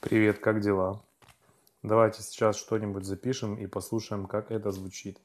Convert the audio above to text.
Привет, как дела? Давайте сейчас что-нибудь запишем и послушаем, как это звучит.